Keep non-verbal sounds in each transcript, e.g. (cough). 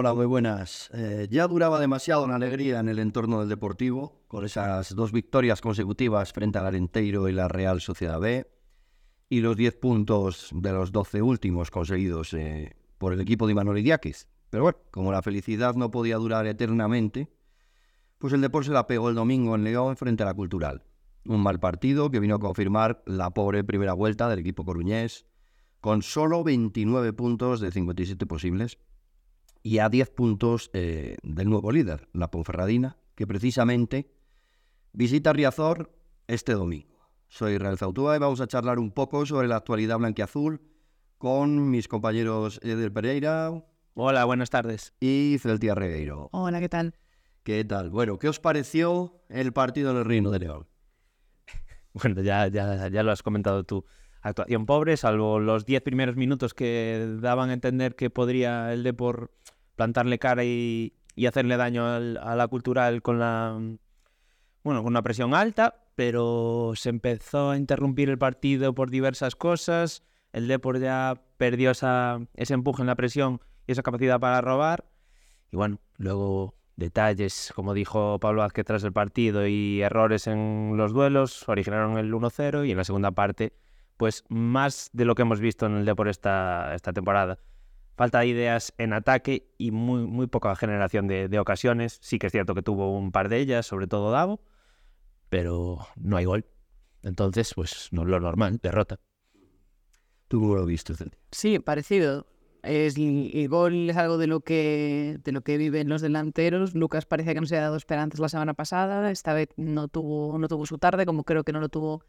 Hola, muy buenas. Eh, ya duraba demasiado la alegría en el entorno del Deportivo, con esas dos victorias consecutivas frente al Arenteiro y la Real Sociedad B, y los 10 puntos de los 12 últimos conseguidos eh, por el equipo de Imanol Idiáquez. Pero bueno, como la felicidad no podía durar eternamente, pues el Deportivo se la pegó el domingo en León frente a la Cultural. Un mal partido que vino a confirmar la pobre primera vuelta del equipo coruñés, con solo 29 puntos de 57 posibles y a 10 puntos eh, del nuevo líder, la Ponferradina, que precisamente visita Riazor este domingo. Soy Israel Zautúa y vamos a charlar un poco sobre la actualidad blanquiazul con mis compañeros Eder Pereira. Hola, buenas tardes. Y Celtia Regueiro. Hola, ¿qué tal? ¿Qué tal? Bueno, ¿qué os pareció el partido en el Reino de León? (laughs) Bueno, ya, ya, ya lo has comentado tú. Actuación pobre, salvo los 10 primeros minutos que daban a entender que podría el Depor plantarle cara y, hacerle daño a la cultural con la bueno, con una presión alta, pero se empezó a interrumpir el partido por diversas cosas. El Depor ya perdió esa, ese empuje en la presión y esa capacidad para robar. Y bueno, luego detalles, como dijo Pablo Vázquez tras el partido, y errores en los duelos originaron el 1-0 y en la segunda parte, pues más de lo que hemos visto en el Depor esta, esta temporada. Falta de ideas en ataque y muy, muy poca generación de, de, ocasiones. Sí que es cierto que tuvo un par de ellas, sobre todo Davo, pero no hay gol. Entonces, pues no es lo normal, derrota. ¿Tú cómo lo viste? Sí, parecido. Es, el gol es algo de lo que de lo que viven los delanteros. Lucas parecía que no se había dado esperanzas la semana pasada. Esta vez no tuvo, no tuvo su tarde, como creo que no lo tuvo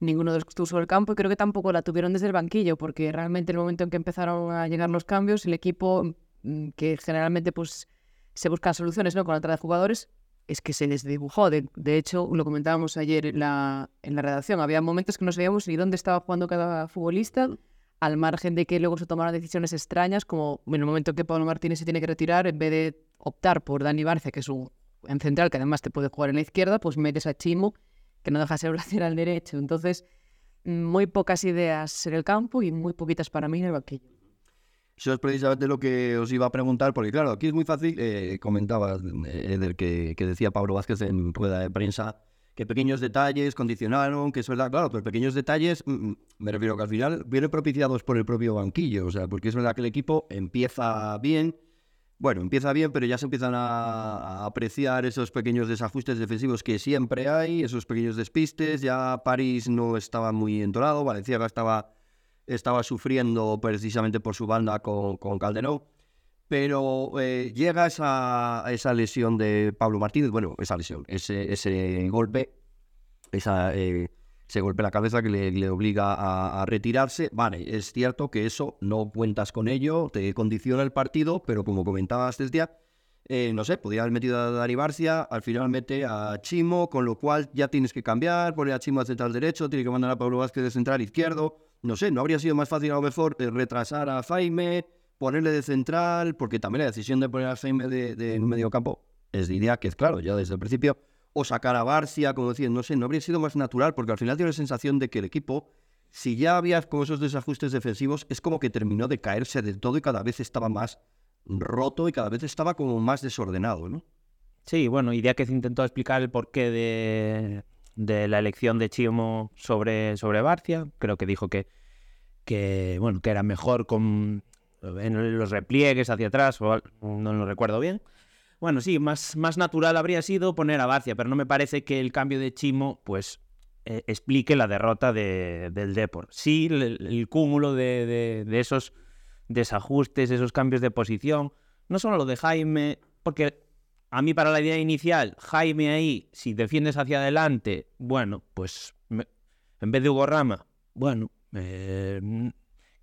ninguno de los que estuvo sobre el campo. Y creo que tampoco la tuvieron desde el banquillo, porque realmente en el momento en que empezaron a llegar los cambios, el equipo, mm, que generalmente pues se buscan soluciones ¿no? con la entrada de jugadores, es que se desdibujó. De, de hecho, lo comentábamos ayer en la, en la redacción. Había momentos que no sabíamos ni dónde estaba jugando cada futbolista al margen de que luego se tomaron decisiones extrañas, como en el momento que Pablo Martínez se tiene que retirar, en vez de optar por Dani Barce, que es un en central que además te puede jugar en la izquierda, pues metes a Chimo, que no deja de ser un lateral derecho. Entonces, muy pocas ideas en el campo y muy poquitas para mí en el banquillo. Eso es precisamente lo que os iba a preguntar, porque claro, aquí es muy fácil, eh, comentaba eh, Eder, que, que decía Pablo Vázquez en rueda de prensa, que pequeños detalles condicionaron, que es verdad, claro, pero pequeños detalles, mm, mm, me refiero que al final vienen propiciados por el propio banquillo, o sea, porque es verdad que el equipo empieza bien, bueno, empieza bien, pero ya se empiezan a, apreciar esos pequeños desajustes defensivos que siempre hay, esos pequeños despistes, ya París no estaba muy entonado, Valenciaga estaba, estaba sufriendo precisamente por su banda con, con Calderón, pero eh, llega esa, esa lesión de Pablo Martínez, bueno, esa lesión, ese, ese golpe, esa, eh, ese golpe en la cabeza que le, obliga a, retirarse. Vale, es cierto que eso no cuentas con ello, te condiciona el partido, pero como comentabas desde ya, eh, no sé, podía haber metido a Dani Barcia, al final mete a Chimo, con lo cual ya tienes que cambiar, poner a Chimo a central derecho, tiene que mandar a Pablo Vázquez de central izquierdo. No sé, ¿no habría sido más fácil a lo mejor retrasar a Jaime? ponerle de central, porque también la decisión de poner a Jaime de, de medio campo es diría que es claro, ya desde el principio, o sacar a Barcia, como decían, no sé, no habría sido más natural, porque al final tiene la sensación de que el equipo, si ya había como esos desajustes defensivos, es como que terminó de caerse del todo y cada vez estaba más roto y cada vez estaba como más desordenado, ¿no? Sí, bueno, idea que se intentó explicar el porqué de, de la elección de Chimo sobre, sobre Barcia. Creo que dijo que, que, bueno, que era mejor con, en los repliegues hacia atrás, no lo recuerdo bien. Bueno, sí, más, más natural habría sido poner a Barcia, pero no me parece que el cambio de Chimo, pues, eh, explique la derrota de, del Depor. Sí, el, cúmulo de, de, esos desajustes, esos cambios de posición, no solo lo de Jaime, porque a mí para la idea inicial, Jaime ahí, si defiendes hacia adelante, bueno, pues en vez de Hugo Rama, bueno, eh,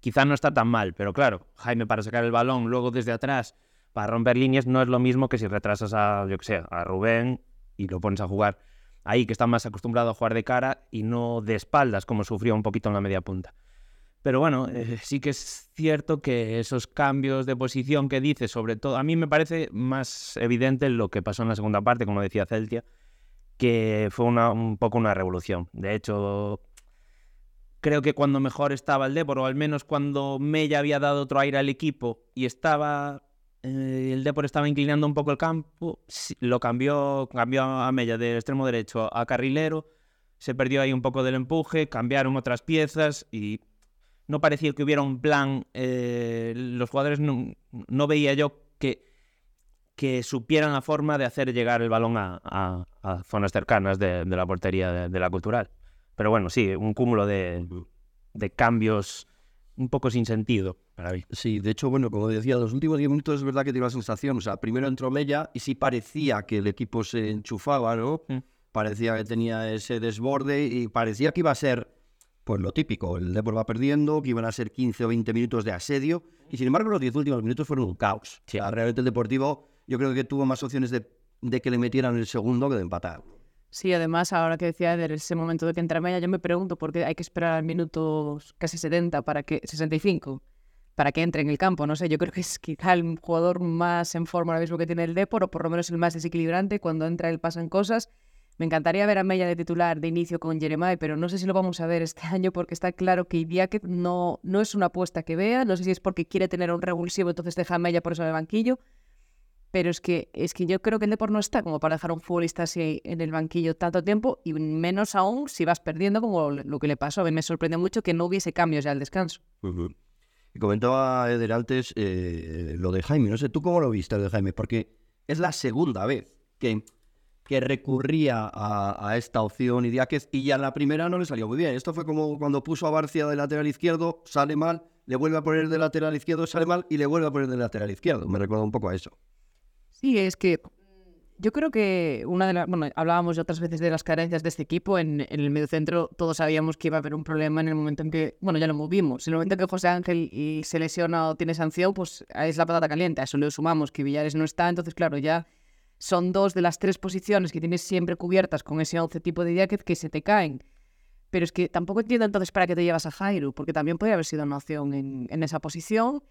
quizá no está tan mal, pero claro, Jaime para sacar el balón luego desde atrás para romper líneas no es lo mismo que si retrasas a, yo que a Rubén y lo pones a jugar ahí, que está más acostumbrado a jugar de cara y no de espaldas, como sufrió un poquito en la media punta. Pero bueno, eh, sí que es cierto que esos cambios de posición que dice, sobre todo, a mí me parece más evidente lo que pasó en la segunda parte, como decía Celtia, que fue una, un poco una revolución. De hecho, creo que cuando mejor estaba el Depor, o al menos cuando Mella había dado otro aire al equipo y estaba eh, el Depor estaba inclinando un poco el campo, lo cambió, cambió a Mella del extremo derecho a carrilero, se perdió ahí un poco del empuje, cambiaron otras piezas y no parecía que hubiera un plan. eh, los jugadores no, no veía yo que, que supieran la forma de hacer llegar el balón a, a- a zonas cercanas de, de la portería de, de la cultural. Pero bueno, sí, un cúmulo de, de cambios un poco sin sentido para mí. Sí, de hecho, bueno, como decía, los últimos 10 minutos es verdad que tiene la sensación, o sea, primero entró Mella y sí parecía que el equipo se enchufaba, ¿no? Mm. Parecía que tenía ese desborde y parecía que iba a ser, pues lo típico, el Depor va perdiendo, que iban a ser 15 o 20 minutos de asedio y sin embargo los 10 últimos minutos fueron un caos. O sea, realmente el Deportivo yo creo que tuvo más opciones de, de que le metieran el segundo que de empatar. Sí, además, ahora que decía Eder, ese momento de que entra Mella, yo me pregunto por qué hay que esperar al minuto casi 70 para que, 65, para que entre en el campo. No sé, yo creo que es quizá el jugador más en forma ahora mismo que tiene el Depor, o por lo menos el más desequilibrante. Cuando entra él pasan cosas. Me encantaría ver a Mella de titular de inicio con Jeremiah, pero no sé si lo vamos a ver este (laughs) año porque está claro que Idiáquez no, no es una apuesta que vea. No sé si es porque quiere tener un revulsivo, entonces deja a Mella por eso en el banquillo. Pero es que, es que yo creo que el Depor no está como para dejar a un futbolista así en el banquillo tanto tiempo y menos aún si vas perdiendo como lo que le pasó. A mí me sorprendió mucho que no hubiese cambios ya al descanso. Y comentaba Eder antes eh, lo de Jaime. No sé, ¿tú cómo lo viste lo de Jaime? Porque es la segunda vez que, que recurría a, esta opción Idiáquez y ya la primera no le salió muy bien. Esto fue como cuando puso a Barcia de lateral izquierdo, sale mal, le vuelve a poner de lateral izquierdo, sale mal y le vuelve a poner de lateral izquierdo. Me recuerda un poco a eso. Sí, es que yo creo que una de las. Bueno, hablábamos ya otras veces de las carencias de este equipo. En, en el mediocentro todos sabíamos que iba a haber un problema en el momento en que. Bueno, ya lo movimos. En el momento en que José Ángel y se lesiona o tiene sanción, pues es la patata caliente. A eso le sumamos que Villares no está. Entonces, claro, ya son dos de las tres posiciones que tienes siempre cubiertas con ese 11 tipo de Diáquez que se te caen. Pero es que tampoco entiendo entonces para qué te llevas a Jairo, porque también podría haber sido una opción en, en esa posición.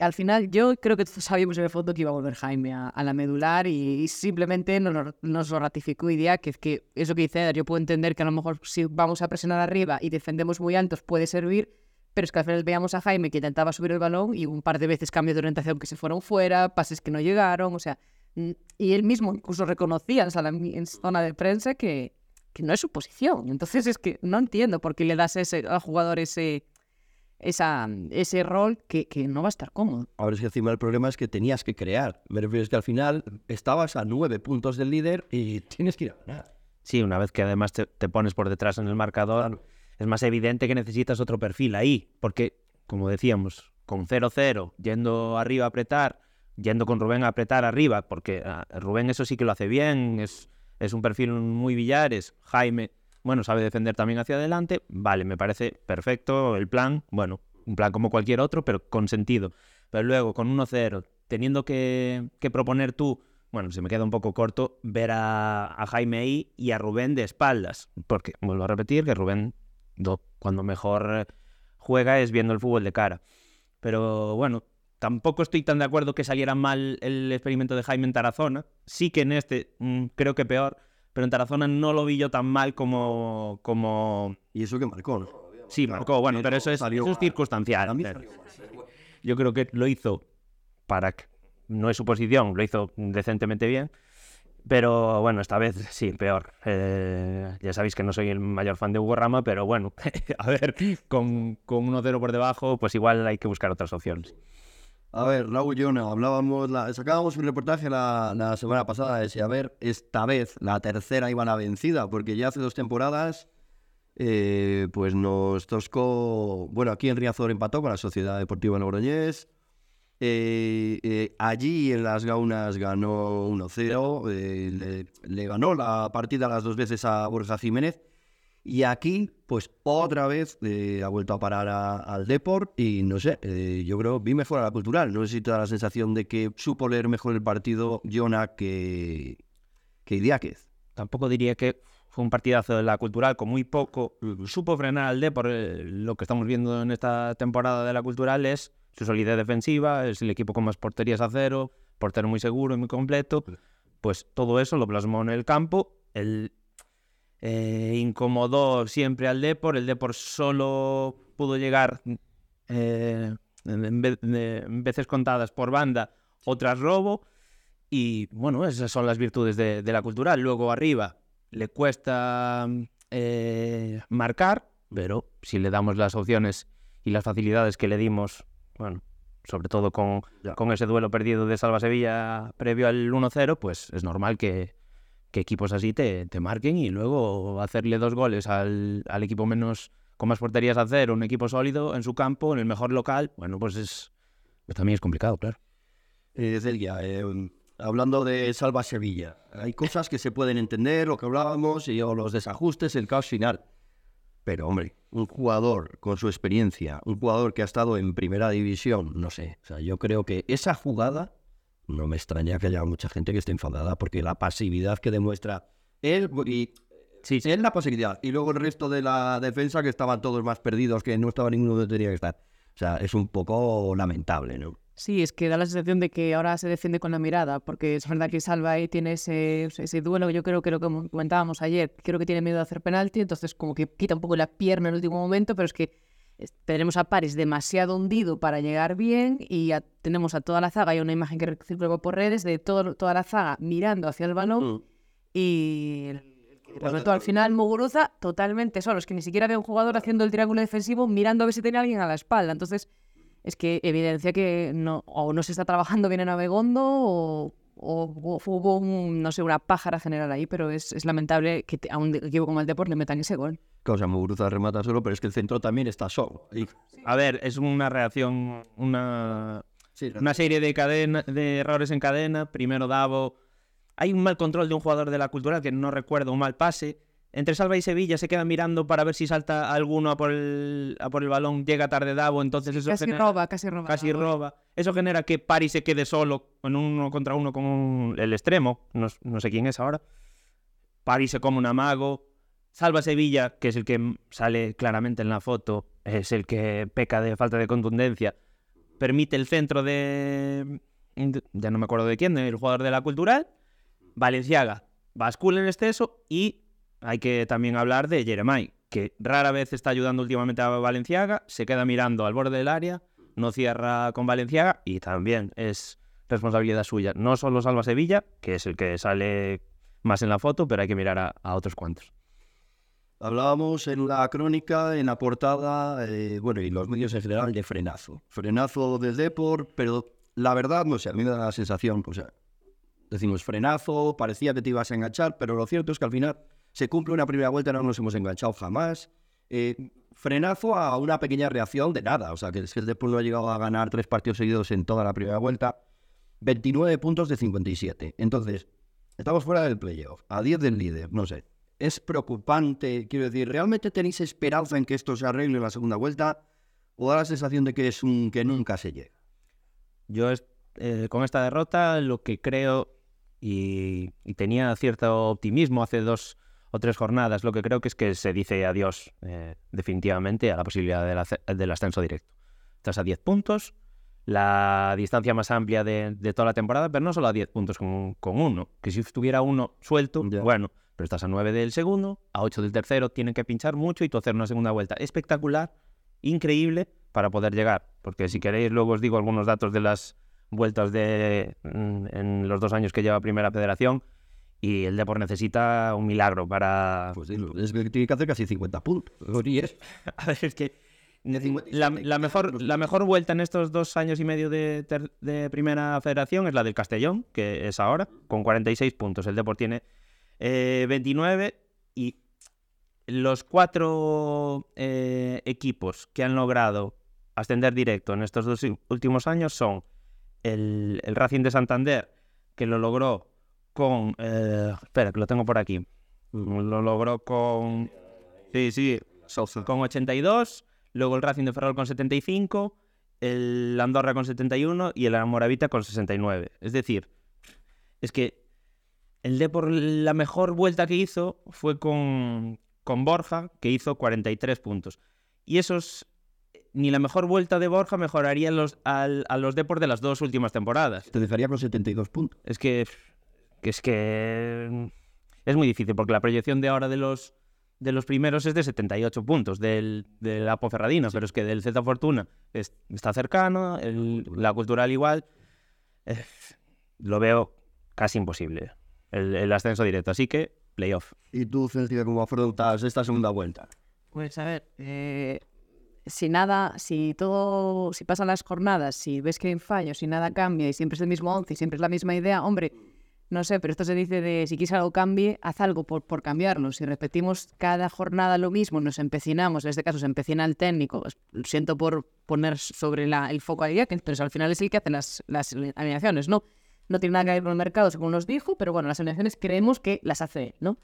Al final, yo creo que todos sabíamos en el fondo que iba a volver Jaime a, la medular y, simplemente nos, lo- nos lo ratificó Idia, que, que eso que dice yo puedo entender que a lo mejor si vamos a presionar arriba y defendemos muy altos puede servir, pero es que al final veíamos a Jaime que intentaba subir el balón y un par de veces cambios de orientación que se fueron fuera, pases que no llegaron, o sea, mm, y él mismo incluso reconocía en zona de prensa que, que no es su posición. Entonces es que no entiendo por qué le das ese, al jugador ese, esa, ese rol que, que no va a estar cómodo. Ahora es que encima el problema es que tenías que crear. Me refiero es que al final estabas a nueve puntos del líder y tienes que ir a ganar. Sí, una vez que además te, te pones por detrás en el marcador, es más evidente que necesitas otro perfil ahí, porque, como decíamos, con 0-0, yendo arriba a apretar, yendo con Rubén a apretar arriba, porque ah, Rubén eso sí que lo hace bien, es, es un perfil muy Villares, Jaime, bueno, sabe defender también hacia adelante, vale, me parece perfecto el plan, bueno, un plan como cualquier otro, pero con sentido. Pero luego, con 1-0, teniendo que, que proponer tú bueno, se me queda un poco corto ver a, Jaime y a Rubén de espaldas, porque vuelvo a repetir que Rubén do- cuando mejor juega es viendo el fútbol de cara. Pero bueno, tampoco estoy tan de acuerdo que saliera mal el experimento de Jaime en Tarazona. Sí que en este mm, creo que peor, pero en Tarazona no lo vi yo tan mal como... como... Y eso que marcó, ¿no? Sí, marcó, bueno, pero eso es, eso circunstancial. Yo creo que lo hizo para no es su posición, lo hizo decentemente bien. Pero bueno, esta vez sí, peor. Eh, ya sabéis que no soy el mayor fan de Hugo Rama, pero bueno, (laughs) a ver, con, con 1-0 por debajo, pues igual hay que buscar otras opciones. A ver, Raúl Yona, hablábamos, la, sacábamos un reportaje la, la semana pasada, decía, a ver, esta vez la tercera iban a vencida, porque ya hace dos temporadas, eh, pues nos toscó, bueno, aquí en Riazor empató con la Sociedad Deportiva Logroñés, eh, eh, allí en las Gaunas ganó 1-0, eh, le, le ganó la partida las dos veces a Borja Jiménez, y aquí, pues otra vez eh, ha vuelto a parar a- al Deport y no sé, eh, yo creo vi mejor a la cultural. No sé si te da la sensación de que supo leer mejor el partido Jona que, que Idiáquez. Tampoco diría que fue un partidazo de la cultural con muy poco. Supo frenar al Depor. eh, Lo que estamos viendo en esta temporada de la cultural es su solidez defensiva, es el equipo con más porterías a cero, portero muy seguro y muy completo. Pues todo eso lo plasmó en el campo. El, eh, incomodó siempre al Depor. El Depor solo pudo llegar eh, en, vez- de- en veces contadas por banda otras robo. Y bueno, esas son las virtudes de, de la cultural. Luego arriba le cuesta eh, marcar, pero si le damos las opciones y las facilidades que le dimos, bueno, sobre todo con, con ese duelo perdido de Salva Sevilla previo al 1-0, pues es normal que, que equipos así te, te marquen y luego hacerle dos goles al, al equipo menos con más porterías a cero, un equipo sólido en su campo, en el mejor local, bueno, pues es pues también es complicado, claro. Eh, Celia, eh, hablando de Salva Sevilla, hay cosas que se pueden entender, lo que hablábamos, y o los desajustes, el caos final. Pero, hombre, un jugador con su experiencia, un jugador que ha estado en primera división, no sé. O sea, yo creo que esa jugada, no me extraña que haya mucha gente que esté enfadada, porque la pasividad que demuestra él y Sí, él la pasividad, y luego el resto de la defensa que estaban todos más perdidos, que no estaba ninguno donde tenía que estar. O sea, es un poco lamentable, ¿no? Sí, es que da la sensación de que ahora se defiende con la mirada, porque es verdad que Salva ahí tiene ese, ese duelo, yo creo que lo que mo- comentábamos ayer, creo que tiene miedo de hacer penalti, entonces como que quita un poco la pierna en el último momento, pero es que es- tenemos a Paris demasiado hundido para llegar bien y a- tenemos a toda la zaga, hay una imagen que circuló por redes de todo, toda la zaga mirando hacia el balón y el- que remató al final Muguruza totalmente solo, es que ni siquiera había un jugador haciendo el triángulo defensivo mirando a ver si tenía alguien a la espalda, entonces es que evidencia que no, o no se está trabajando bien en Abegondo o, o- o hubo un, no sé, una pájara general ahí, pero es, es lamentable que te- a un equipo como el Deport le metan ese gol. O sea, Muguruza remata solo, pero es que el centro también está solo. Y- A ver, es una reacción, una, sí, una serie de, cadena, de errores en cadena. Primero Davo. Hay un mal control de un jugador de la cultural que no recuerdo, un mal pase. Entre Salva y Sevilla se quedan mirando para ver si salta alguno a por el, a por el balón. Llega tarde Davo, entonces eso Casi genera- roba, casi roba. casi roba. Eso genera que Paris se quede solo en un uno contra uno con un- el extremo. No, no sé quién es ahora. Paris se come un amago. Salva Sevilla, que es el que sale claramente en la foto, es el que peca de falta de contundencia. Permite el centro de. de- Ya no me acuerdo de quién, del jugador de la cultural. Valenciaga bascula en exceso y hay que también hablar de Jeremai, que rara vez está ayudando últimamente a Valenciaga, se queda mirando al borde del área, no cierra con Valenciaga y también es responsabilidad suya. No solo Salva Sevilla, que es el que sale más en la foto, pero hay que mirar a, otros cuantos. Hablábamos en la crónica, en la portada, eh, bueno, y los medios en general, de frenazo. Frenazo del Deport, pero la verdad, no sé, a mí me da la sensación, sea, decimos frenazo, parecía que te ibas a enganchar, pero lo cierto es que al final se cumple una primera vuelta, no nos hemos enganchado jamás. Eh, frenazo a una pequeña reacción de nada, o sea, que el Deport no ha llegado a ganar tres partidos seguidos en toda la primera vuelta, 29 puntos de 57. Entonces, estamos fuera del playoff, a 10 del líder, no sé. Es preocupante, quiero decir, ¿realmente tenéis esperanza en que esto se arregle en la segunda vuelta? ¿O da la sensación de que es un que nunca se llega? Yo eh, con esta derrota lo que creo, y tenía cierto optimismo hace dos o tres jornadas, lo que creo que es que se dice adiós eh, definitivamente a la posibilidad del, ascenso directo. Estás a 10 puntos, la distancia más amplia de, de toda la temporada, pero no solo a 10 puntos con, con uno, que si estuviera uno suelto, Ya. bueno, pero estás a 9 del segundo, a 8 del tercero, tienen que pinchar mucho y tú hacer una segunda vuelta espectacular, increíble, para poder llegar. Porque si queréis, luego os digo algunos datos de las vueltas de mm, en los dos años que lleva Primera Federación y el Depor necesita un milagro para... Pues sí, es que tiene que hacer casi 50 puntos. Y es- (laughs) A ver, es que De 57 la, la mejor, la mejor vuelta en estos dos años y medio de, ter- de Primera Federación es la del Castellón, que es ahora, con 46 puntos. El Depor tiene eh, 29 y los cuatro eh, equipos que han logrado ascender directo en estos dos últimos años son el, el Racing de Santander, que lo logró con... eh, espera, que lo tengo por aquí. Lo logró con... Sí, sí, con 82, luego el Racing de Ferrol con 75, el Andorra con 71 y el Moravita con 69. Es decir, es que el Depor la mejor vuelta que hizo fue con, con Borja, que hizo 43 puntos. Y esos, ni la mejor vuelta de Borja mejoraría los, al- a los Depor de las dos últimas temporadas. te dejaría con 72 puntos. Es que, que es que es muy difícil porque la proyección de ahora de los de los primeros es de 78 puntos del, de la Ponferradina, pero es que del Z Fortuna es- está cercano, el- la Cultural igual. eh, lo veo casi imposible el, el ascenso directo. Así que, playoff. ¿Y tú, Celtia, cómo afrontas esta segunda vuelta? Pues a ver, eh, si nada, si todo, si pasan las jornadas, si ves que hay fallos, si nada cambia y siempre es el mismo once y siempre es la misma idea, hombre, no sé, pero esto se dice de si quieres algo cambie, haz algo por, por cambiarlo. Si repetimos cada jornada lo mismo, nos empecinamos, en este caso se empecina el técnico, pues, lo siento por poner sobre la, el foco a que pero al final es el que hace las, las alineaciones, ¿no? No tiene nada que ver con el mercado, según nos dijo, pero bueno, las alineaciones creemos que las hace él, ¿no?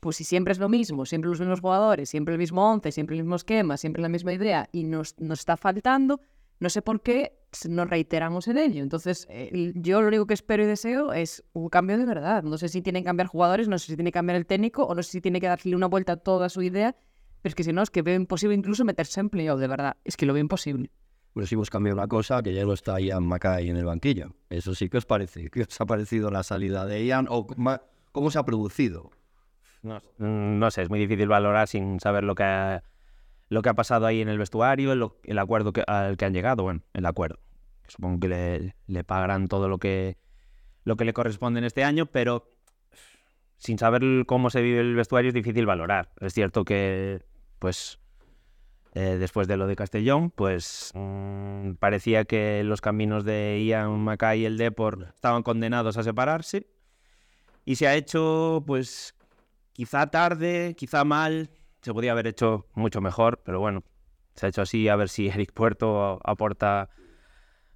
Pues si siempre es lo mismo, siempre los mismos jugadores, siempre el mismo once, siempre el mismo esquema, siempre la misma idea y nos, nos está faltando, no sé por qué nos reiteramos en ello. Entonces, eh, yo lo único que espero y deseo es un cambio de verdad. No sé si tienen que cambiar jugadores, no sé si tiene que cambiar el técnico o no sé si tiene que darle una vuelta a toda su idea, pero es que si no, es que veo imposible incluso meterse en playoff, de verdad. Es que lo veo imposible. Bueno, si hemos cambiado una cosa, que ya no está Ian Mackay en el banquillo. Eso sí, ¿qué os parece? ¿Qué os ha parecido la salida de Ian o cómo se ha producido? No, no sé, es muy difícil valorar sin saber lo que ha, lo que ha pasado ahí en el vestuario, el, acuerdo que, al que han llegado, bueno, el acuerdo. Supongo que le, pagarán todo lo que, lo que le corresponde en este año, pero sin saber cómo se vive el vestuario es difícil valorar. Es cierto que, pues, eh, después de lo de Castellón, pues mmm, parecía que los caminos de Ian Mackay y el Depor estaban condenados a separarse. Y se ha hecho, pues, quizá tarde, quizá mal. Se podía haber hecho mucho mejor, pero bueno, se ha hecho así. A ver si Eric Puerto aporta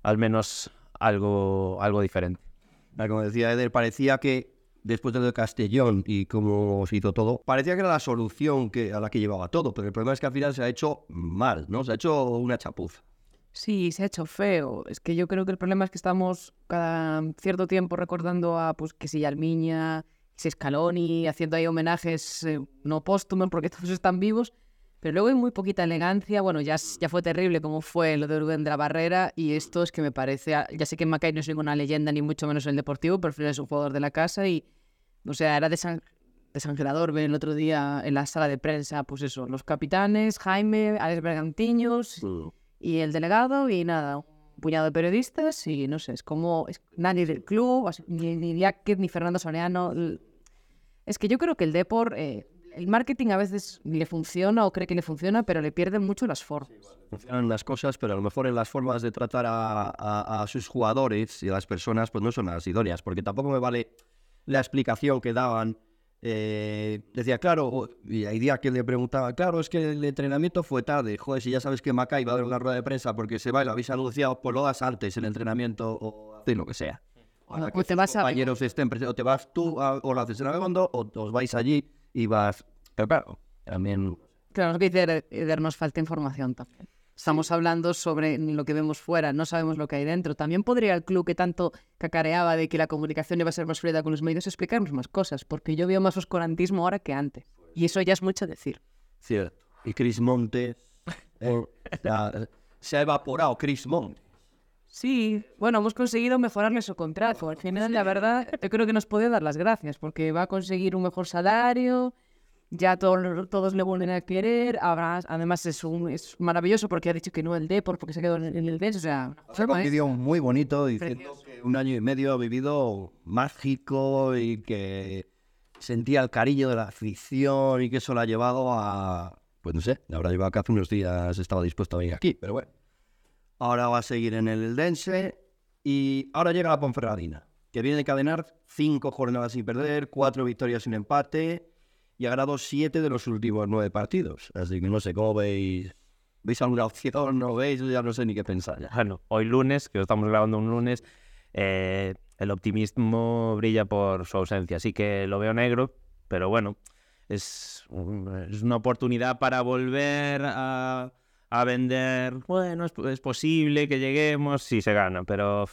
al menos algo, algo diferente. Como decía Eder, parecía que después de lo de Castellón y cómo se hizo todo, parecía que era la solución que, a la que llevaba todo, pero el problema es que al final se ha hecho mal, ¿no? Se ha hecho una chapuza. Sí, se ha hecho feo. Es que yo creo que el problema es que estamos cada cierto tiempo recordando a, pues, que si Almiña, si Scaloni, haciendo ahí homenajes eh, no póstumos porque (laughs) todos están vivos, pero luego hay muy poquita elegancia. Bueno, ya, ya fue terrible como fue lo de Rubén de la Barrera y esto es que me parece, ya sé que Macay no es ninguna leyenda ni mucho menos en el deportivo, pero es un jugador de la casa y o sea, era desan desangelador ver el otro día en la sala de prensa, pues eso, los capitanes, Jaime, Alex Bergantiños mm. y el delegado y nada, un puñado de periodistas y no sé, es como es, nadie del club, ni, ni ni Fernando Soneano. Es que yo creo que el Depor, eh, el marketing a veces le funciona o cree que le funciona, pero le pierden mucho las formas. funcionan las cosas, pero a lo mejor en las formas de tratar a, a, sus jugadores y a las personas, pues no son las idóneas, porque tampoco me vale la explicación que daban. Eh, decía, claro, y hay días que le preguntaba, claro, es que el entrenamiento fue tarde. Joder, si ya sabes que Macay va a dar una rueda de prensa porque se va y lo habéis anunciado, pues lo das antes, el entrenamiento o de lo que sea. O pues te vas a... compañeros estén o te vas tú a, o lo haces en Abegondo o os vais allí y vas. Pero claro, también. Claro, que dice Eder, nos falta información también. Estamos hablando sobre lo que vemos fuera, no sabemos lo que hay dentro. También podría el club que tanto cacareaba de que la comunicación iba a ser más fluida con los medios explicarnos más cosas, porque yo veo más oscurantismo ahora que antes. Y eso ya es mucho decir. Cierto. Y Chris Monte (laughs) eh, se ha evaporado Chris Monte. Sí, bueno, hemos conseguido mejorarle su contrato. Al final, la verdad, yo creo que nos puede dar las gracias, porque va a conseguir un mejor salario, ya todos, todos le vuelven a querer. además, es, un, es maravilloso porque ha dicho que no el Depor, porque se quedó en, el Dens. O sea, un vídeo muy bonito diciendo que un año y medio ha vivido mágico y que sentía el cariño de la afición y que eso lo ha llevado a. Pues no sé, la habrá llevado que hace unos días estaba dispuesto a venir aquí, pero bueno. Ahora va a seguir en el Dense y ahora llega la Ponferradina, que viene a encadenar cinco jornadas sin perder, cuatro victorias sin empate y ha ganado siete de los últimos nueve partidos. Así que no sé cómo veis. ¿Veis alguna opción? ¿No veis? Ya no sé ni qué pensar. Ya. Bueno, hoy lunes, que lo estamos grabando un lunes, eh, el optimismo brilla por su ausencia. Así que lo veo negro, pero bueno, es, es una oportunidad para volver a, a vender. Bueno, es, es, posible que lleguemos si se gana, pero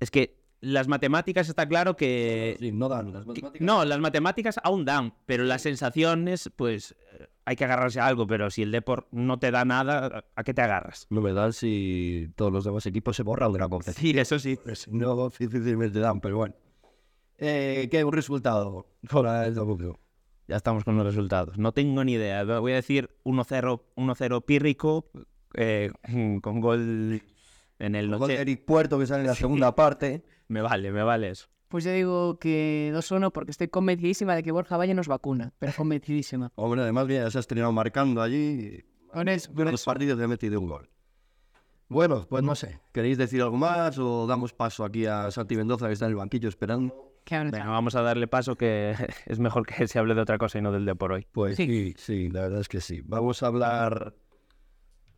es que las matemáticas está claro que... Sí, no dan. Las matemáticas... No, las matemáticas aún dan, pero las sensaciones, pues eh, hay que agarrarse a algo, pero si el Deport no te da nada, ¿a qué te agarras? No me dan si todos los demás equipos se borran de la competición. Sí, eso sí. Pues no, difícilmente dan, pero bueno. Eh, ¿Qué un resultado? Hola, ya estamos con los resultados. No tengo ni idea. Voy a decir 1-0 1-0 pírrico eh, con gol En el El gol de noche. Eric Puerto que sale en la segunda parte. Me vale, me vale eso. Pues yo digo que 2-1 porque estoy convencidísima de que Borja Valle nos vacuna, pero convencidísima. (laughs) Hombre, además ya se ha estrenado marcando allí. Con eso, con Los eso. partidos le ha metido un gol. Bueno, pues no sé. ¿Queréis decir algo más o damos paso aquí a Santi Mendoza que está en el banquillo esperando? Venga, vamos a darle paso que (laughs) es mejor que se hable de otra cosa y no del de por hoy. Pues Sí. sí, sí, la verdad es que sí. Vamos a hablar.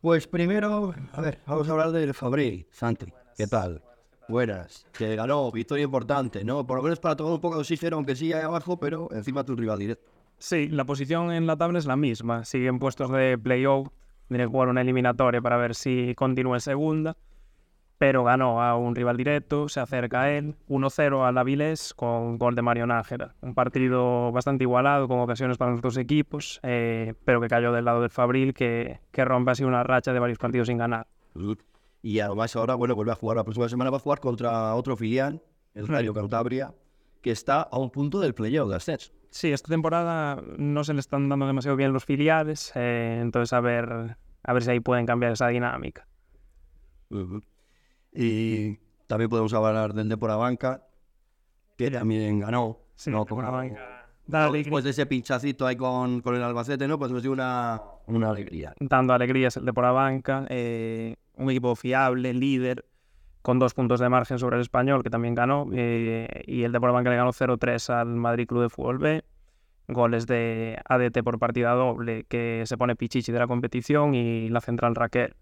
Pues primero, a ver, vamos a hablar del Fabril. Santi, ¿qué tal? Buenas. Que ganó, victoria importante, ¿no? Por lo menos para tomar un poco de oxígeno, aunque sí ahí abajo, pero encima tu rival directo. Sí, la posición en la tabla es la misma. Siguen puestos de playoff. Tiene que jugar una eliminatoria para ver si continúa en segunda. Pero ganó a un rival directo, se acerca a él. 1-0 al Avilés con gol de Mario Nájera. Un partido bastante igualado, con ocasiones para los dos equipos, eh, pero que cayó del lado del Fabril, que, que rompe así una racha de varios partidos sin ganar. Y además ahora, bueno, vuelve a jugar. La próxima semana va a jugar contra otro filial, el Rayo Cantabria, que está a un punto del playoff de ascenso. Sí, esta temporada no se le están dando demasiado bien los filiales, eh, entonces a ver, a ver si ahí pueden cambiar esa dinámica. Y también podemos hablar del Depor Banca, que también ganó. Sí, ¿no? Después de ese pinchacito ahí con, con el Albacete, ¿no? Pues nos dio una, una alegría. dando alegrías el de por la banca, eh, un equipo fiable, líder, con dos puntos de margen sobre el español, que también ganó, eh, y el de por la banca le ganó 0-3 al Madrid Club de Fútbol B, goles de ADT por partida doble, que se pone pichichi de la competición, y la central Raquel.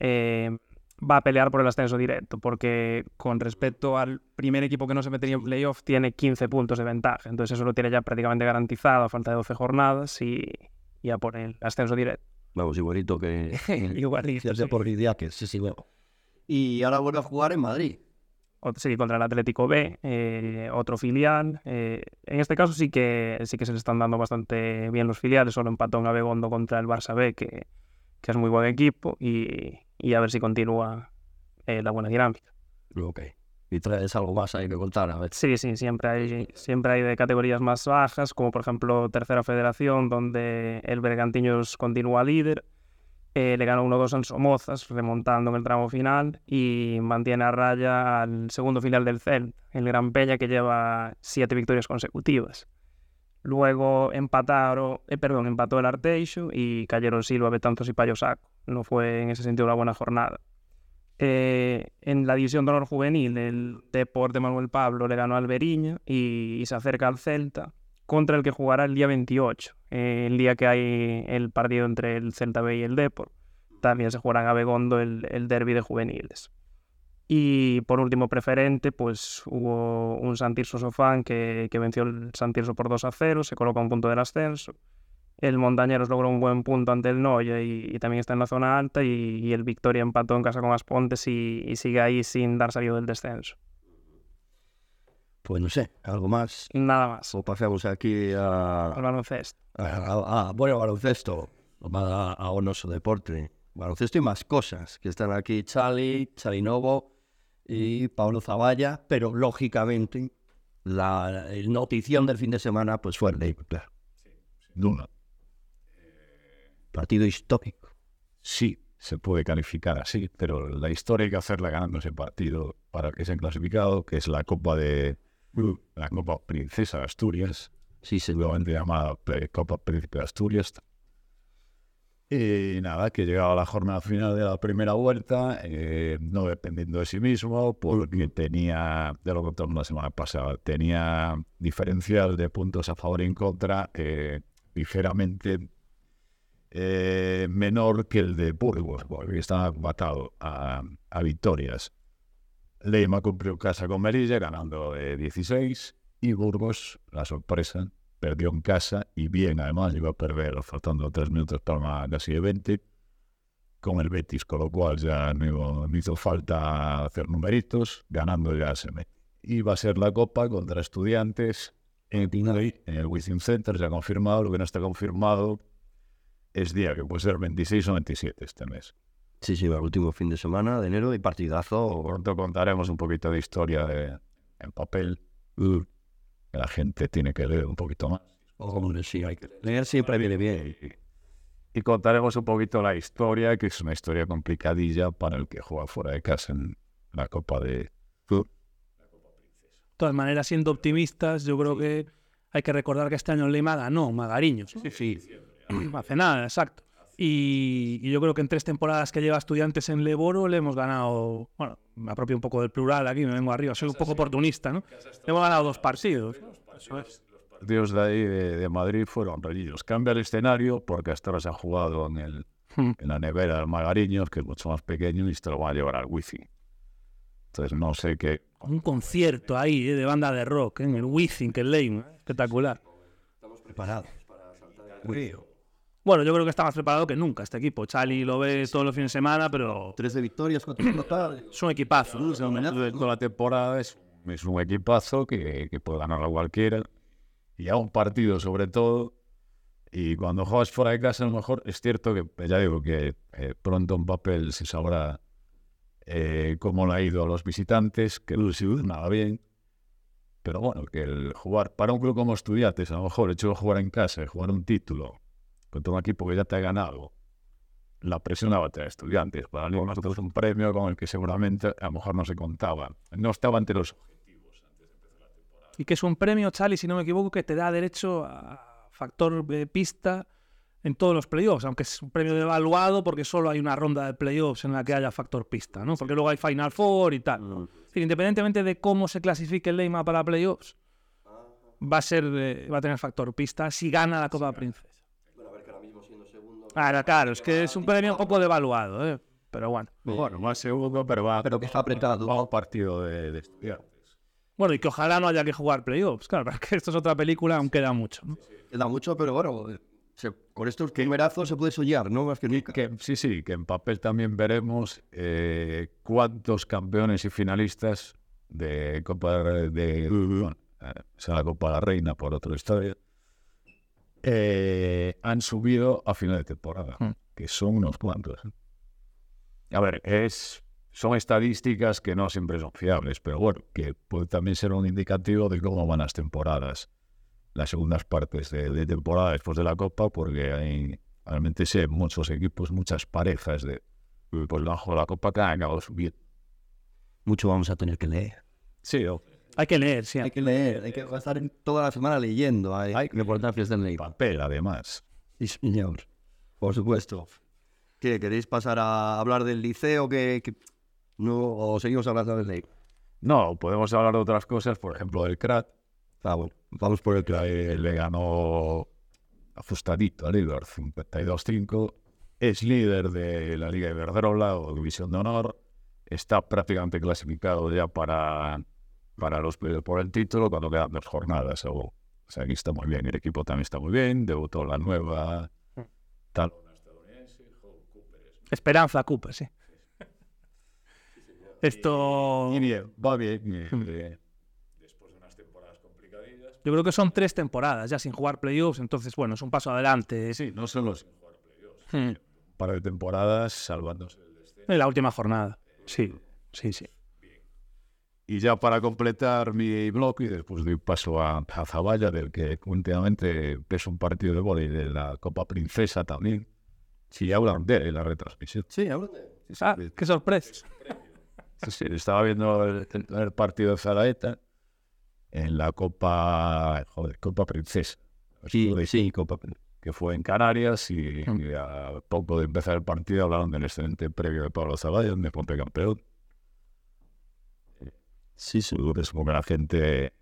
Eh, va a pelear por el ascenso directo, porque con respecto al primer equipo que no se metería en playoff, tiene 15 puntos de ventaja, entonces eso lo tiene ya prácticamente garantizado a falta de 12 jornadas, y y a por el ascenso directo. Vamos, igualito que (laughs) Igualito, ya sea por Idiáquez, sí, sí, luego. Y ahora vuelve a jugar en Madrid. Sí, contra el Atlético B, eh, otro filial. eh, en este caso sí que sí que se le están dando bastante bien los filiales, solo empató en Abegondo contra el Barça B, que, que es muy buen equipo, y, y a ver si continúa eh, la buena dinámica. Ok. Y traes algo más ahí que contar, a ver. Sí, sí, siempre hay, siempre hay de categorías más bajas, como por ejemplo Tercera Federación, donde el Bergantiños continúa líder. eh, le ganó 1-2 al Somozas, remontando en el tramo final, y mantiene a raya al segundo final del CEL, el Gran Peña, que lleva siete victorias consecutivas. Luego empataron, eh, perdón, empató el Arteixo y cayeron Silva, Betanzos y Payo Saco. No fue en ese sentido una buena jornada. Eh, en la división de honor juvenil, el Deporte Manuel Pablo le ganó al Beriña y, se acerca al Celta, contra el que jugará el día 28, eh, el día que hay el partido entre el Celta B y el Depor. También se jugará en Abegondo el, el derby de juveniles. Y por último, preferente, pues hubo un Santirso Sofán que, que venció el Santirso por 2 a 0, se coloca un punto del ascenso. El Montañeros logró un buen punto ante el Noya y, y también está en la zona alta. Y, y el Victoria empató en casa con Aspontes y, y sigue ahí sin dar salido del descenso. Pues no sé, algo más. Nada más. O pasamos aquí a, Al baloncesto. a- a- a- bueno, baloncesto. A, a Onoso Deporte. Baloncesto y más cosas. Que están aquí Chali, Chalinovo y Pablo Zavalla. Pero lógicamente, la el notición del fin de semana pues fue el de claro. Sin duda. Partido histórico. Sí, se puede calificar así, pero la historia hay que hacerla ganando ese partido para que se han clasificado, que es la Copa de la Copa Princesa de Asturias, Sí, seguramente llamada Copa Príncipe de Asturias. Y nada, que llegaba la jornada final de la primera vuelta, eh, no dependiendo de sí mismo, porque tenía, de lo que contamos la semana pasada, tenía diferencial de puntos a favor y en contra eh, ligeramente eh, menor que el de Burgos, porque estaba empatado a, a victorias. Leima cumplió casa con Merilla, ganando eh, 16, y Burgos, la sorpresa, perdió en casa y bien, además, iba a perder faltando tres minutos para casi de 20 con el Betis, con lo cual ya no, no hizo falta hacer numeritos, ganando ya se mete. Y va a ser la Copa contra Estudiantes en, en el Wizzing Center, ya confirmado, lo que no está confirmado es día que puede ser 26 o 27 este mes. Sí, sí, el último fin de semana de enero y partidazo. Pronto contaremos un poquito de historia de, en papel, uh, que la gente tiene que leer un poquito más. Hombre, sí, hay que leer siempre viene bien. y contaremos un poquito la historia, que es una historia complicadilla para el que juega fuera de casa en la Copa de De todas maneras, siendo optimistas, yo creo que hay que recordar que este año Lima ganó Magariños. ¿no? Sí, sí. Hace nada, exacto. Y, y yo creo que en tres temporadas que lleva estudiantes en Leboro le hemos ganado, bueno, me apropio un poco del plural aquí, me vengo arriba, soy un poco oportunista, ¿no? Le hemos ganado dos partidos. Es. partidos de ahí de, de Madrid fueron rellenos. Cambia el escenario porque hasta ahora se ha jugado en, el, Hmm. en la nevera del Magariños, que es mucho más pequeño, y se lo van a llevar al wifi. Entonces no sé qué. Un concierto ahí ¿eh? de banda de rock ¿eh? en el Wizzing, que es Lame, ¿eh? espectacular. Preparados para saltar el río. Bueno, yo creo que está más preparado que nunca este equipo. Chali lo ve todos los fines de semana, pero 13 victorias, 4 derrotas. es un equipazo. ¿no? toda la temporada es, es un equipazo que, que puede ganar a cualquiera. Y a un partido sobre todo. Y cuando juegas fuera de casa, a lo mejor es cierto que, ya digo, que eh, pronto en papel se sabrá eh, cómo le ha ido a los visitantes, que no nada bien. Pero bueno, que el jugar para un club como estudiantes, a lo mejor el hecho de jugar en casa y jugar un título contra un equipo que ya te ha ganado, la presión la va a tener estudiantes. Para nosotros es un premio con el que seguramente a lo mejor no se contaba. No estaba ante los Y que es un premio, Chali, si no me equivoco, que te da derecho a factor de pista en todos los playoffs, aunque es un premio devaluado porque solo hay una ronda de playoffs en la que haya factor pista, ¿no? Porque luego hay Final Four y tal. Es decir, independientemente de cómo se clasifique el Leima para playoffs, va a ser eh, va a tener factor pista si gana la Copa Princesa. Claro, claro, es que es un premio un poco devaluado, ¿eh? Pero bueno. Bueno, más segundo, pero va, Pero que está apretado. va a un partido de, de estudiantes. Bueno, y que ojalá no haya que jugar playoffs, claro, porque esto es otra película, aún queda mucho. ¿no? Queda mucho, pero bueno, eh, se- con estos primerazos se puede soñar, ¿no? Más que nunca. Que, sí, sí, que en papel también veremos eh, cuántos campeones y finalistas de Copa de, de- bueno, eh, sea la Copa de la Reina por otra historia eh, han subido a final de temporada, Hmm. que son unos cuantos. ¿eh? A ver, es son estadísticas que no siempre son fiables, pero bueno, que puede también ser un indicativo de cómo van las temporadas, las segundas partes de, de temporada después de la Copa, porque hay realmente sé muchos equipos, muchas parejas de pues bajo la Copa que han acabado subiendo. Mucho vamos a tener que leer. Sí, Hay que leer, sí. Hay que leer, hay que estar toda la semana leyendo. Hay, hay reportajes del Neiva. papel además. Sí, señor. Por supuesto. ¿Qué, ¿Queréis pasar a hablar del liceo que, que- no, o seguimos hablando del Neiva? No, podemos hablar de otras cosas, por ejemplo, del CRAT, Ah, bueno, vamos por el que eh, le ganó ajustadito al líder 52-5. Es líder de la Liga Iberdrola o División de Honor. Está prácticamente clasificado ya para, para los playoffs por el título cuando quedan dos jornadas. O, o sea, aquí está muy bien. El equipo también está muy bien. Debutó la nueva. Tal. Esperanza Cooper, sí. Esto. Y bien, va bien. eh, Yo creo que son tres temporadas ya sin jugar playoffs, entonces, bueno, es un paso adelante. sí, no solo sin jugar playoffs. Hmm. Un par de temporadas salvándose. En la última jornada. Sí, sí, sí. Y ya para completar mi bloque, y después doy paso a, a Zavalla, del que últimamente es un partido de vóley de la Copa Princesa también. Sí, hablan de él en la retransmisión. Sí, habla Ah, qué sorpresa. Sí, sí, estaba viendo el, el- el partido de Zaraeta en la Copa, joder, Copa Princesa. Sí, sí, Copa. que fue en Canarias y, y a poco de empezar el partido hablaron del excelente previo de Pablo Zavalla, donde fue campeón. Sí, sí. Supongo que la gente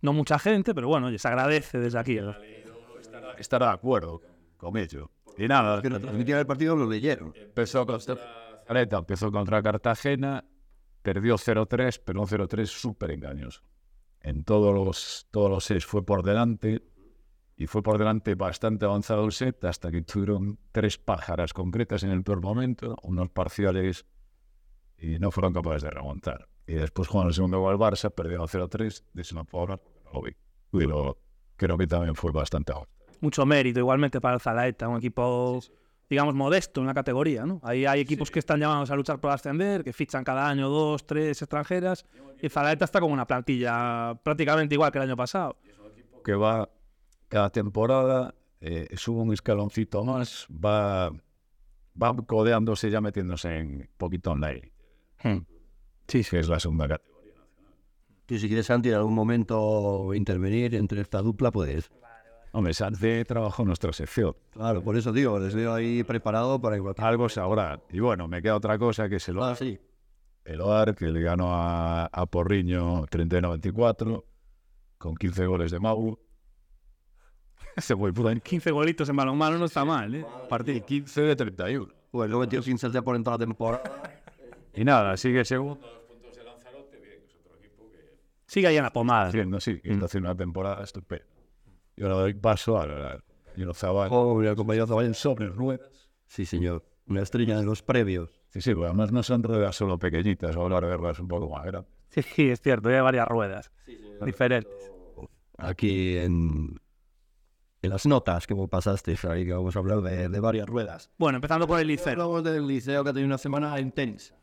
No mucha gente, pero bueno, se agradece desde aquí. ¿no? estará de acuerdo con ello. Y nada, Que retransmitieron el partido, lo leyeron. empezó contra empezó contra Cartagena, perdió 0-3, pero un 0-3 súper engañoso. En todos los, todos los sets fue por delante y fue por delante bastante avanzado el set hasta que tuvieron tres pájaras concretas en el peor momento, unos parciales y no fueron capaces de remontar. Y después jugaron el segundo gol al Barça, perdieron 0-3, de eso no puedo hablar porque no lo vi. Pero creo que también fue bastante. Mucho mérito igualmente para el Zalaeta, un equipo, digamos, modesto en la categoría, ¿no? Ahí hay equipos que están llamados a luchar por ascender, que fichan cada año dos, tres extranjeras, y el Zalaeta está con una plantilla prácticamente igual que el año pasado. que va cada temporada eh, sube un escaloncito más, va, va codeándose ya metiéndose en poquito online, Sí, que es la segunda categoría. Tú si quieres, Santi, en algún momento intervenir entre esta dupla, puedes. Hombre, Santi trabajó en nuestra sección. Claro, por eso digo, les veo ahí preparado para igual. Algo sabrá. Y bueno, me queda otra cosa que es el Ah, OAR. sí. El OAR, que le ganó a, a Porriño 31-24, con 15 goles de Mauro. (laughs) Se fue puta en 15 golitos en balonmano no está mal, ¿eh? partido. 15 de 31. Pues luego metió 15 ya por entrar la temporada. Y nada, sigue segundo. Sigue ahí en la pomada. Haciendo, sí, está haciendo una temporada estupenda. Y ahora doy paso a, a, a Zabal. Oh, mira, compañero Zabal. sobre ruedas. Sí, señor. Una estrella de los previos. Sí, sí, porque además no son ruedas solo pequeñitas, ahora de ruedas un poco más grandes. Sí, es cierto, hay varias ruedas (laughs) diferentes. Aquí en, en las notas que vos pasaste, ahí que vamos a hablar de, de varias ruedas. Bueno, empezando por el Liceo. Hablamos del liceo que ha tenido una semana intensa.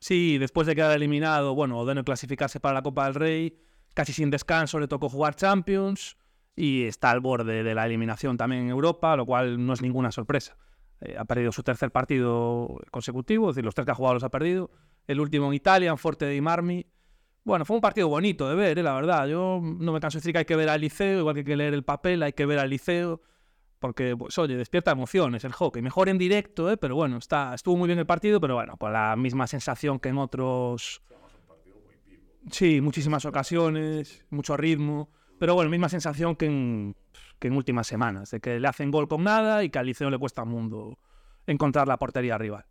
Sí, después de quedar eliminado, bueno, de no clasificarse para la Copa del Rey, casi sin descanso le tocó jugar Champions y está al borde de la eliminación también en Europa, lo cual no es ninguna sorpresa. Eh, ha perdido su tercer partido consecutivo, es decir, los tres que ha jugado los ha perdido. El último en Italia, en Forte de Marmi. Bueno, fue un partido bonito de ver, eh, la verdad. Yo no me canso de decir que hay que ver al liceo, igual que hay que leer el papel, hay que ver al liceo. Porque, pues, oye, despierta emociones el hockey. Mejor en directo, ¿eh? pero bueno, está, estuvo muy bien el partido, pero bueno, con la misma sensación que en otros. Sí, muchísimas ocasiones, mucho ritmo. Pero bueno, misma sensación que en, que en últimas semanas, de que le hacen gol con nada y que al Liceo le cuesta un mundo encontrar la portería rival.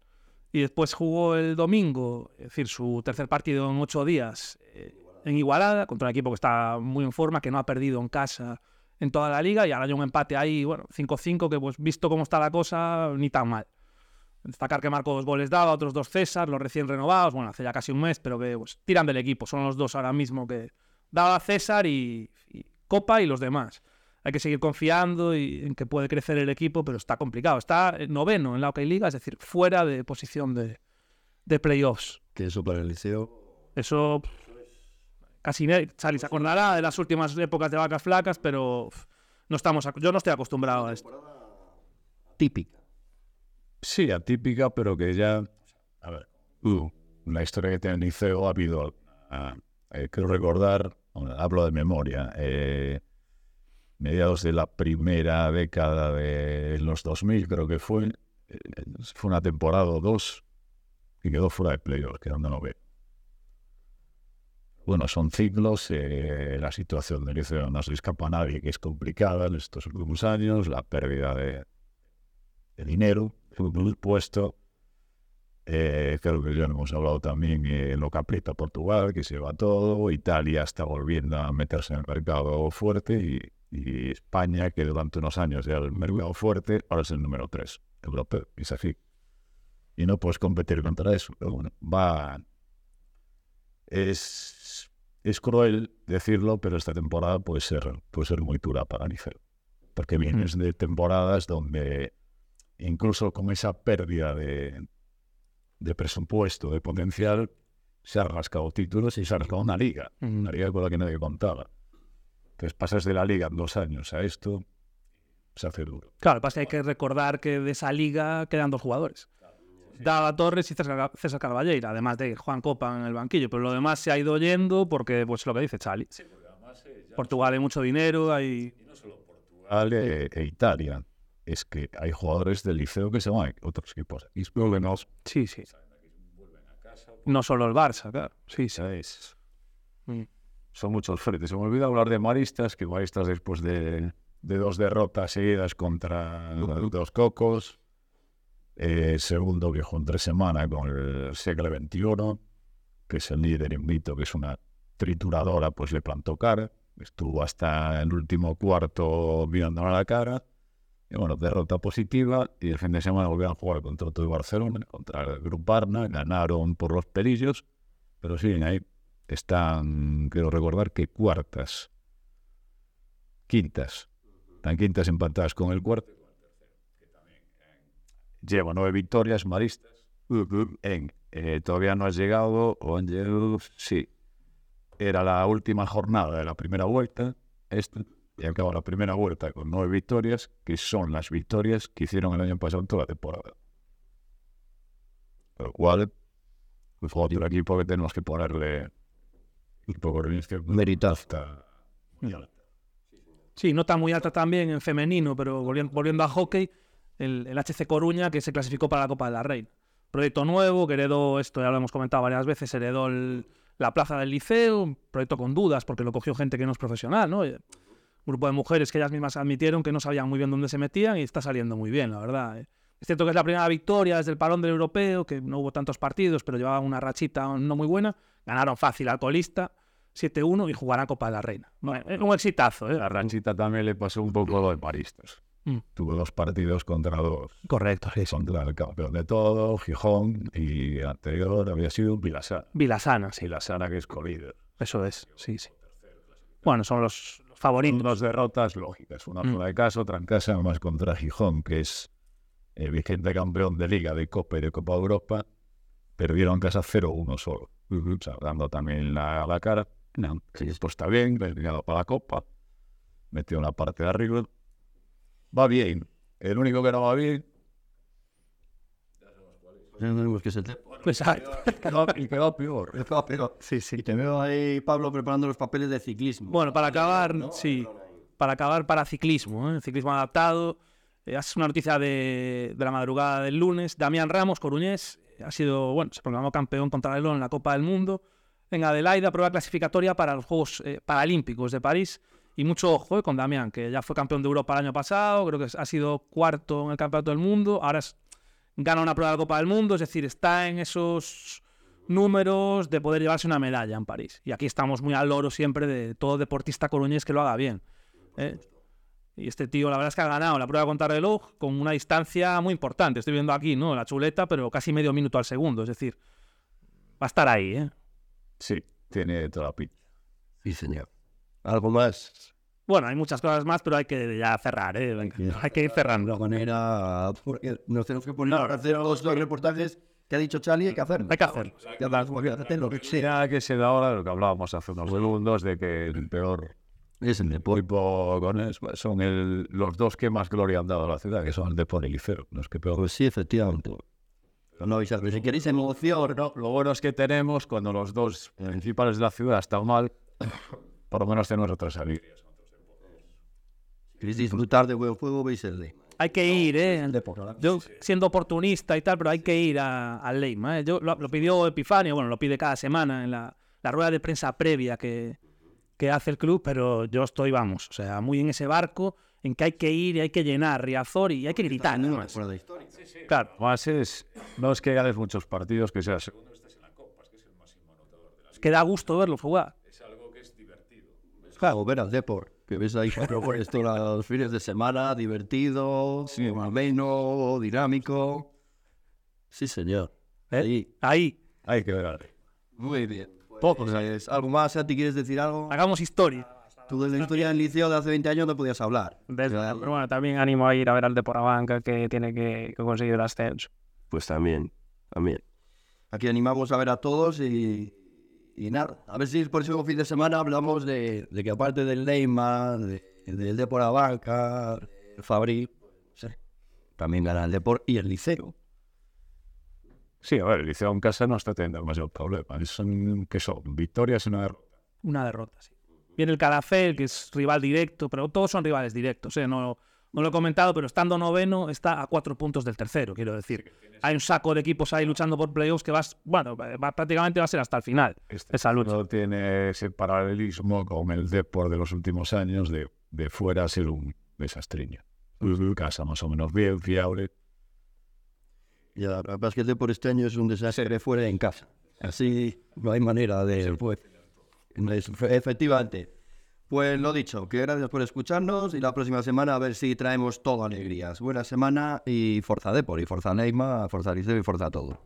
Y después jugó el domingo, es decir, su tercer partido en ocho días eh, en Igualada, contra un equipo que está muy en forma, que no ha perdido en casa en toda la liga y ahora hay un empate ahí, bueno, 5-5, que pues visto cómo está la cosa, ni tan mal. Destacar que marcó dos goles daba, otros dos César, los recién renovados, bueno, hace ya casi un mes, pero que pues, tiran del equipo, son los dos ahora mismo que daba César y, y Copa y los demás. Hay que seguir confiando y en que puede crecer el equipo, pero está complicado. Está noveno en la OK Liga, es decir, fuera de posición de, de playoffs. Que eso para el liceo. Eso casi Charlie se acordará de las últimas épocas de vacas flacas, pero no estamos, yo no estoy acostumbrado a esto. Típica. Sí, atípica, pero que ya. A ver, uh, la historia que tiene el liceo ha habido. eh, quiero recordar, bueno, hablo de memoria, eh, mediados de la primera década de los 2000, creo que fue. eh, fue una temporada o dos que quedó fuera de playoffs, quedando noveno. Bueno, son ciclos, eh, la situación del liceo no se escapa a nadie, que es complicada en estos últimos años, la pérdida de, dinero, fútbol puesto. Eh, creo que ya hemos hablado también eh, lo que aprieta Portugal, que se va todo. Italia está volviendo a meterse en el mercado fuerte y, y España, que durante unos años era el mercado fuerte, ahora es el número 3 europeo. Es así. Y no puedes competir contra eso. Pero bueno, va. Es, es cruel decirlo, pero esta temporada puede ser, puede ser muy dura para Niceo. Porque vienes de temporadas donde incluso con esa pérdida de, de presupuesto, de potencial, se han rascado títulos y se ha rascado una liga, una liga con la que nadie contaba. Entonces pasas de la liga en dos años a esto, se hace duro. Claro, pasa que hay que recordar que de esa liga quedan dos jugadores. Dava Torres y César, César Carballeira, además de Juan Copa en el banquillo, pero lo demás se ha ido yendo porque, pues lo que dice Chali. Portugal hay mucho dinero, hay... Portugal e, e Italia. Es que hay jugadores del liceo que se van a otros equipos. Y problemas, Sí, sí. No solo el Barça, claro. Sí, sí. ¿sabes? Mm. Son muchos frentes. Se me olvida hablar de Maristas, que Maristas después de, de dos derrotas seguidas contra los Cocos, eh, segundo que en tres semanas con el Segle 21, que es el líder invito, que es una trituradora, pues le plantó cara. Estuvo hasta el último cuarto mirando a la cara. Y bueno, derrota positiva. Y el fin de semana volvieron a jugar contra todo Barcelona, contra el Grupo Arna. Ganaron por los pelillos. Pero siguen ahí. Están, quiero recordar que cuartas. Quintas. Están quintas empatadas con el cuarto. Lleva nueve victorias maristas. En, eh, todavía no has llegado, o han llegado, sí. Era la última jornada de la primera vuelta. Esta, y acaba la primera vuelta con nueve victorias, que son las victorias que hicieron el año pasado toda la temporada. Por lo cual, pues otro equipo que tenemos que ponerle un poco de que Meritar. está muy alto. Sí, nota muy alta también en femenino, pero volviendo, volviendo a hockey, el, el HC Coruña que se clasificó para la Copa de la Reina. Proyecto nuevo, que heredó, esto ya lo hemos comentado varias veces, heredó el- la plaza del liceo, proyecto con dudas porque lo cogió gente que no es profesional, ¿no? Un grupo de mujeres que ellas mismas admitieron que no sabían muy bien dónde se metían y está saliendo muy bien, la verdad. ¿eh? Es cierto que es la primera victoria desde el parón del europeo, que no hubo tantos partidos, pero llevaban una rachita no muy buena. Ganaron fácil al colista, 7-1 y jugarán Copa de la Reina. Bueno, es un exitazo, ¿eh? La ranchita también le pasó un poco lo de Maristas. Mm. Tuvo dos partidos contra dos. Correcto, sí, sí. Contra el campeón de todo, Gijón, y anterior había sido Vilasana. Vilasana, sí, Vilasana que es colíder. eso es, sí, sí. Bueno, son los favoritos. Dos derrotas lógicas, una Mm. fuera de casa, otra en casa, más contra Gijón, que es el vigente campeón de Liga, de Copa y de Copa de Europa. Perdieron en casa 0-1 solo, o sea, dando también la, la cara. No, sí, pues está bien, clasificado para la Copa, metió en la parte de arriba. Va bien. El único que no va bien Tenemos que ser Exacto. no, y que va (laughs) peor. Sí, sí. Y te veo ahí, Pablo, preparando los papeles de ciclismo. Bueno, para acabar, sí, para acabar para ciclismo, ¿eh? ciclismo adaptado. Eh, es una noticia de, de la madrugada del lunes. Damián Ramos, coruñés, ha sido, bueno, se proclamó campeón contra el en la Copa del Mundo en Adelaida, prueba clasificatoria para los Juegos eh, Paralímpicos de París. Y mucho ojo eh, con Damián, que ya fue campeón de Europa el año pasado, creo que ha sido cuarto en el Campeonato del Mundo, ahora es- gana una prueba de la Copa del Mundo, es decir, está en esos números de poder llevarse una medalla en París. Y aquí estamos muy al loro siempre de todo deportista coruñés que lo haga bien. ¿eh? Y este tío, la verdad es que ha ganado la prueba contra reloj con una distancia muy importante. Estoy viendo aquí, ¿no? La chuleta, pero casi medio minuto al segundo. Es decir, va a estar ahí, ¿eh? Sí, tiene toda la pinta. Sí, señor. ¿Algo más? Bueno, hay muchas cosas más, pero hay que ya cerrar, ¿eh? Venga, hay que ir cerrando. De manera. Porque nos tenemos que poner a hacer los dos reportajes que ha dicho Charlie, hay que hacer. Hay que hacer lo que sea. Ya que se da ahora lo que hablábamos hace unos segundos de que el peor Es el es- son el- los dos que más gloria han dado a la ciudad, que son el Depor y el Liceo. Los que peor. Pues sí, efectivamente. No pero si queréis emoción, No, lo bueno es que tenemos cuando los dos principales de la ciudad están mal, por lo menos tenemos otras alegrías. queréis disfrutar de buen juego, veis el de. Hay que ir, ¿eh? Yo siendo oportunista y tal, pero hay que ir a- al Leima. ¿eh? Yo, lo, lo pidió Epifanio, bueno, lo pide cada semana en la, la rueda de prensa previa que, que hace el club, pero yo estoy, vamos, o sea, muy en ese barco en que hay que ir y hay que llenar Riazor y hay que gritar, nada más. De historia. Claro, Además es, no es que ganes muchos partidos, que seas segundo. es que da gusto verlos jugar. Claro, ver al Depor, que ves ahí por (laughs) esto los fines de semana, divertido, ameno, dinámico. Sí, señor. ¿eh? Ahí. Ahí, Hay que ver. Muy bien. Pues, ¿Algo más, Santi? ¿Quieres decir algo? hagamos historia. Tú desde la historia del liceo de hace 20 años no podías hablar. Desde- O sea, pero bueno, también animo a ir a ver al Deporabanca que tiene que, que conseguir el ascenso. Pues también, también. Aquí animamos a ver a todos y, y nada. A ver si el próximo fin de semana hablamos de, de que aparte del Neymar, de, del Depor a Banca, del Fabri, también gana el Depor y el Liceo. Sí, a ver, el Liceo en casa no está teniendo demasiado problema. Son, que son victorias y una derrota. Una derrota, sí. Viene el Calafel, que es rival directo, pero todos son rivales directos. ¿eh? No, no lo he comentado, pero estando noveno está a cuatro puntos del tercero, quiero decir. Hay un saco de equipos ahí luchando por playoffs que vas, bueno, va- prácticamente va a ser hasta el final. Este Esa lucha. no tiene ese paralelismo con el Depor de los últimos años de, de fuera ser un desastriño. Casa más o menos bien, fiable. Y la verdad es que el Depor este año es un desastre fuera y en casa. Así no hay manera de... Pues, es- efectivamente. Pues lo dicho, que gracias por escucharnos y la próxima semana a ver si traemos todo alegrías. Buena semana y Forza Depor, y Forza Neymar, Forza Liceo y Forza todo.